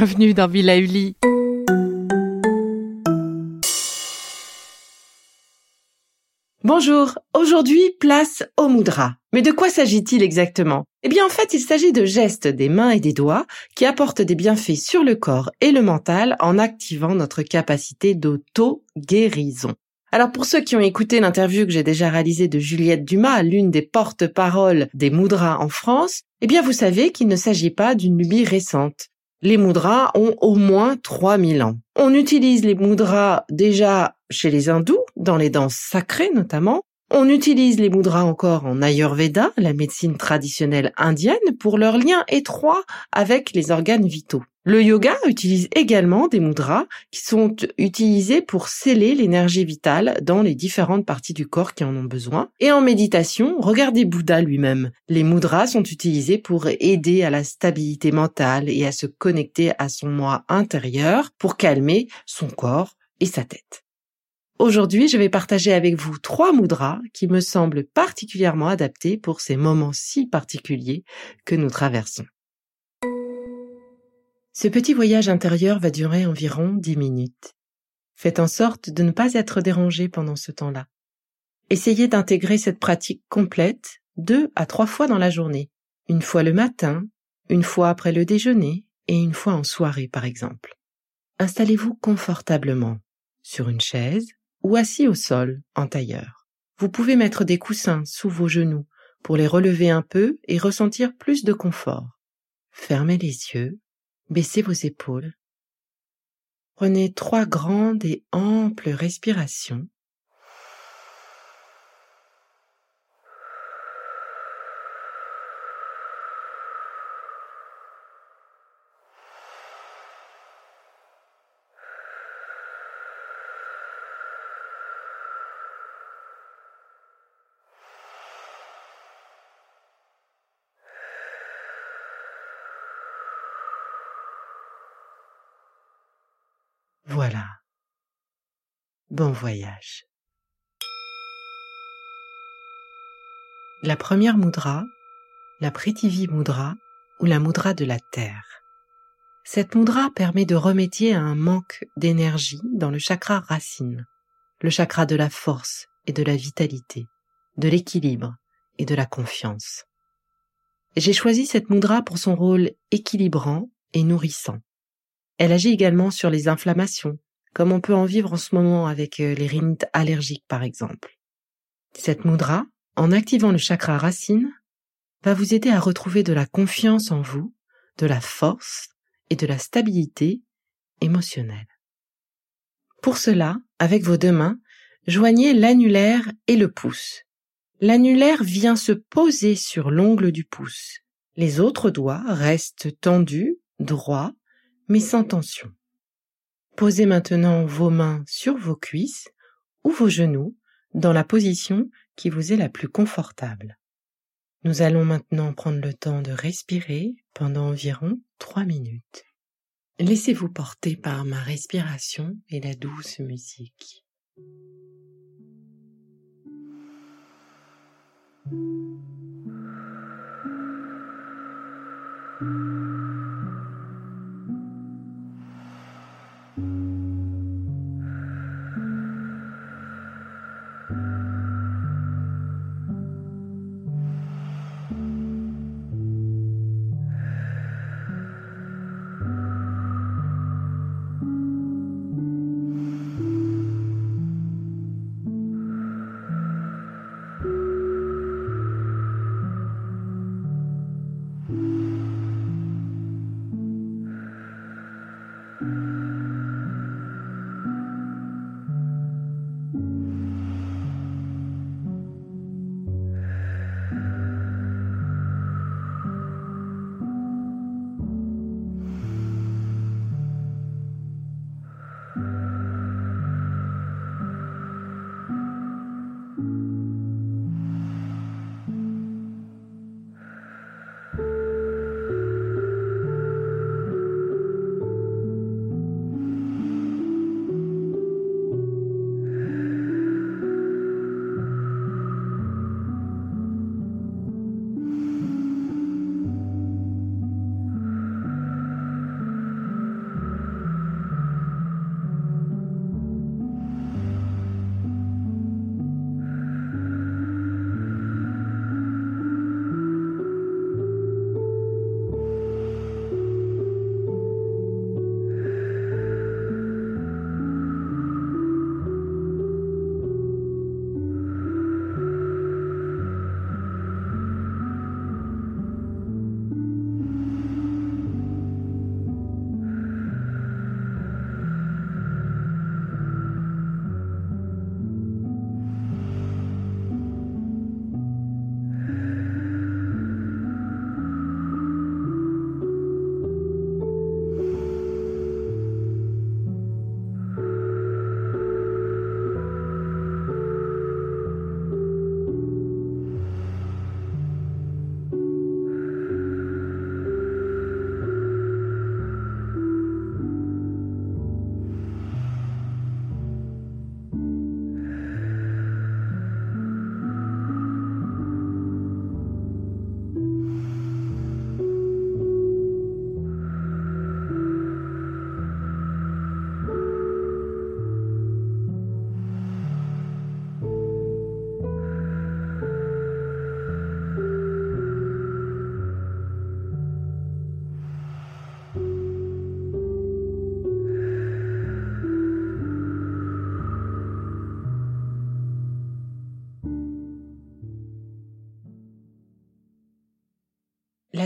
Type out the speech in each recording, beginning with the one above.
bienvenue dans Villa Uli. Bonjour, aujourd'hui place au mudra. Mais de quoi s'agit-il exactement? Eh bien en fait il s'agit de gestes des mains et des doigts qui apportent des bienfaits sur le corps et le mental en activant notre capacité d'auto-guérison. Alors pour ceux qui ont écouté l'interview que j'ai déjà réalisée de Juliette Dumas, l'une des porte-paroles des mudras en France, eh bien vous savez qu'il ne s'agit pas d'une lubie récente. Les mudras ont au moins 3000 ans. On utilise les mudras déjà chez les hindous, dans les danses sacrées notamment. On utilise les mudras encore en Ayurveda, la médecine traditionnelle indienne, pour leur lien étroit avec les organes vitaux. Le yoga utilise également des mudras qui sont utilisés pour sceller l'énergie vitale dans les différentes parties du corps qui en ont besoin. Et en méditation, regardez Bouddha lui-même. Les mudras sont utilisés pour aider à la stabilité mentale et à se connecter à son moi intérieur pour calmer son corps et sa tête. Aujourd'hui, je vais partager avec vous trois mudras qui me semblent particulièrement adaptés pour ces moments si particuliers que nous traversons. Ce petit voyage intérieur va durer environ dix minutes. Faites en sorte de ne pas être dérangé pendant ce temps-là. Essayez d'intégrer cette pratique complète deux à trois fois dans la journée, une fois le matin, une fois après le déjeuner et une fois en soirée par exemple. Installez-vous confortablement sur une chaise ou assis au sol en tailleur. Vous pouvez mettre des coussins sous vos genoux pour les relever un peu et ressentir plus de confort. Fermez les yeux Baissez vos épaules. Prenez trois grandes et amples respirations. Bon voyage. La première mudra, la Prithvi Mudra ou la Mudra de la Terre. Cette mudra permet de remédier à un manque d'énergie dans le chakra racine, le chakra de la force et de la vitalité, de l'équilibre et de la confiance. J'ai choisi cette mudra pour son rôle équilibrant et nourrissant. Elle agit également sur les inflammations, comme on peut en vivre en ce moment avec euh, les rhinites allergiques par exemple. Cette mudra, en activant le chakra racine, va vous aider à retrouver de la confiance en vous, de la force et de la stabilité émotionnelle. Pour cela, avec vos deux mains, joignez l'annulaire et le pouce. L'annulaire vient se poser sur l'ongle du pouce. Les autres doigts restent tendus, droits mais sans tension. Posez maintenant vos mains sur vos cuisses ou vos genoux dans la position qui vous est la plus confortable. Nous allons maintenant prendre le temps de respirer pendant environ trois minutes. Laissez-vous porter par ma respiration et la douce musique.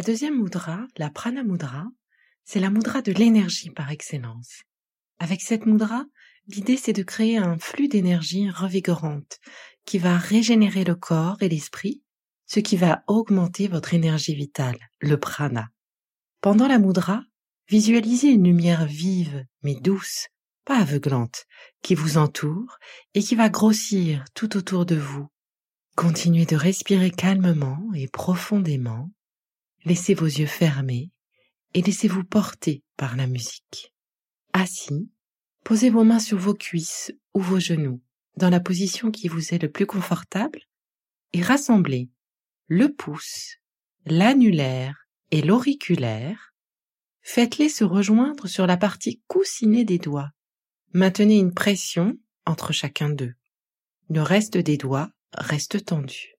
Deuxième mudra, la prana mudra, c'est la mudra de l'énergie par excellence. Avec cette mudra, l'idée c'est de créer un flux d'énergie revigorante qui va régénérer le corps et l'esprit, ce qui va augmenter votre énergie vitale, le prana. Pendant la mudra, visualisez une lumière vive mais douce, pas aveuglante, qui vous entoure et qui va grossir tout autour de vous. Continuez de respirer calmement et profondément. Laissez vos yeux fermés et laissez-vous porter par la musique. Assis, posez vos mains sur vos cuisses ou vos genoux dans la position qui vous est le plus confortable et rassemblez le pouce, l'annulaire et l'auriculaire. Faites-les se rejoindre sur la partie coussinée des doigts. Maintenez une pression entre chacun d'eux. Le reste des doigts reste tendu.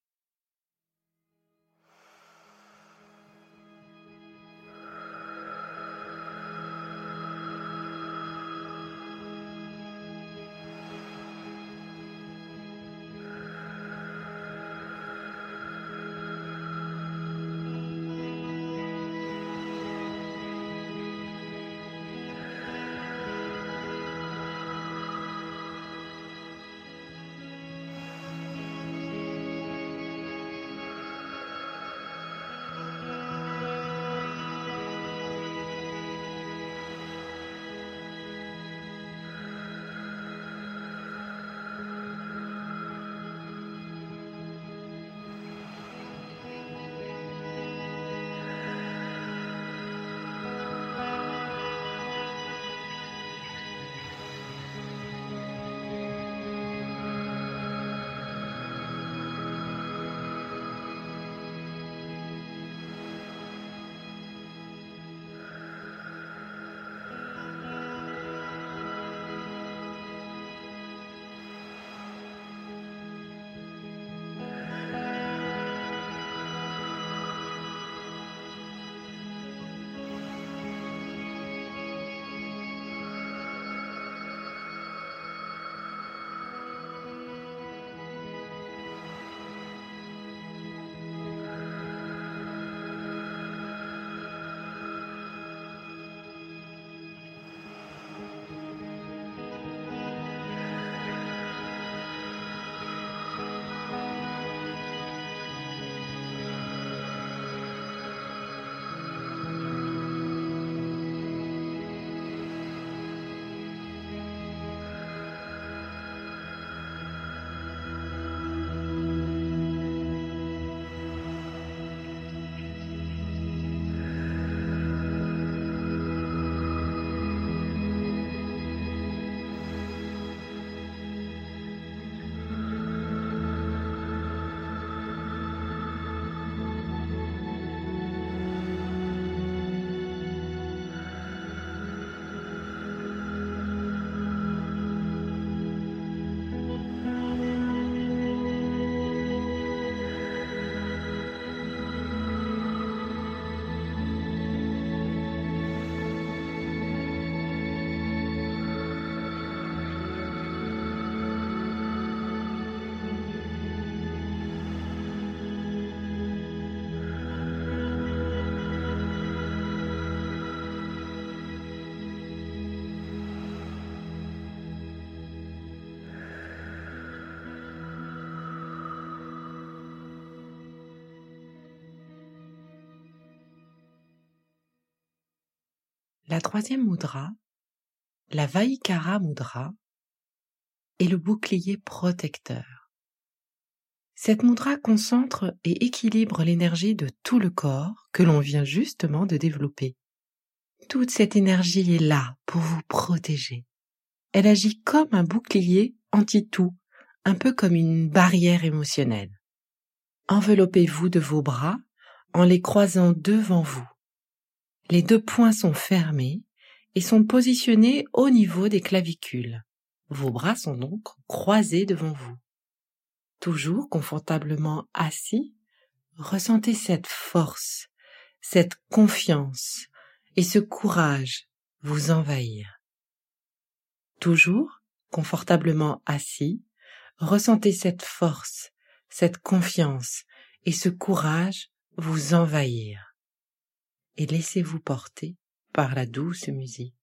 La troisième mudra, la Vaikara mudra, est le bouclier protecteur. Cette mudra concentre et équilibre l'énergie de tout le corps que l'on vient justement de développer. Toute cette énergie est là pour vous protéger. Elle agit comme un bouclier anti-tout, un peu comme une barrière émotionnelle. Enveloppez-vous de vos bras en les croisant devant vous. Les deux poings sont fermés et sont positionnés au niveau des clavicules. Vos bras sont donc croisés devant vous. Toujours confortablement assis, ressentez cette force, cette confiance et ce courage vous envahir. Toujours confortablement assis, ressentez cette force, cette confiance et ce courage vous envahir. Et laissez-vous porter par la douce musique.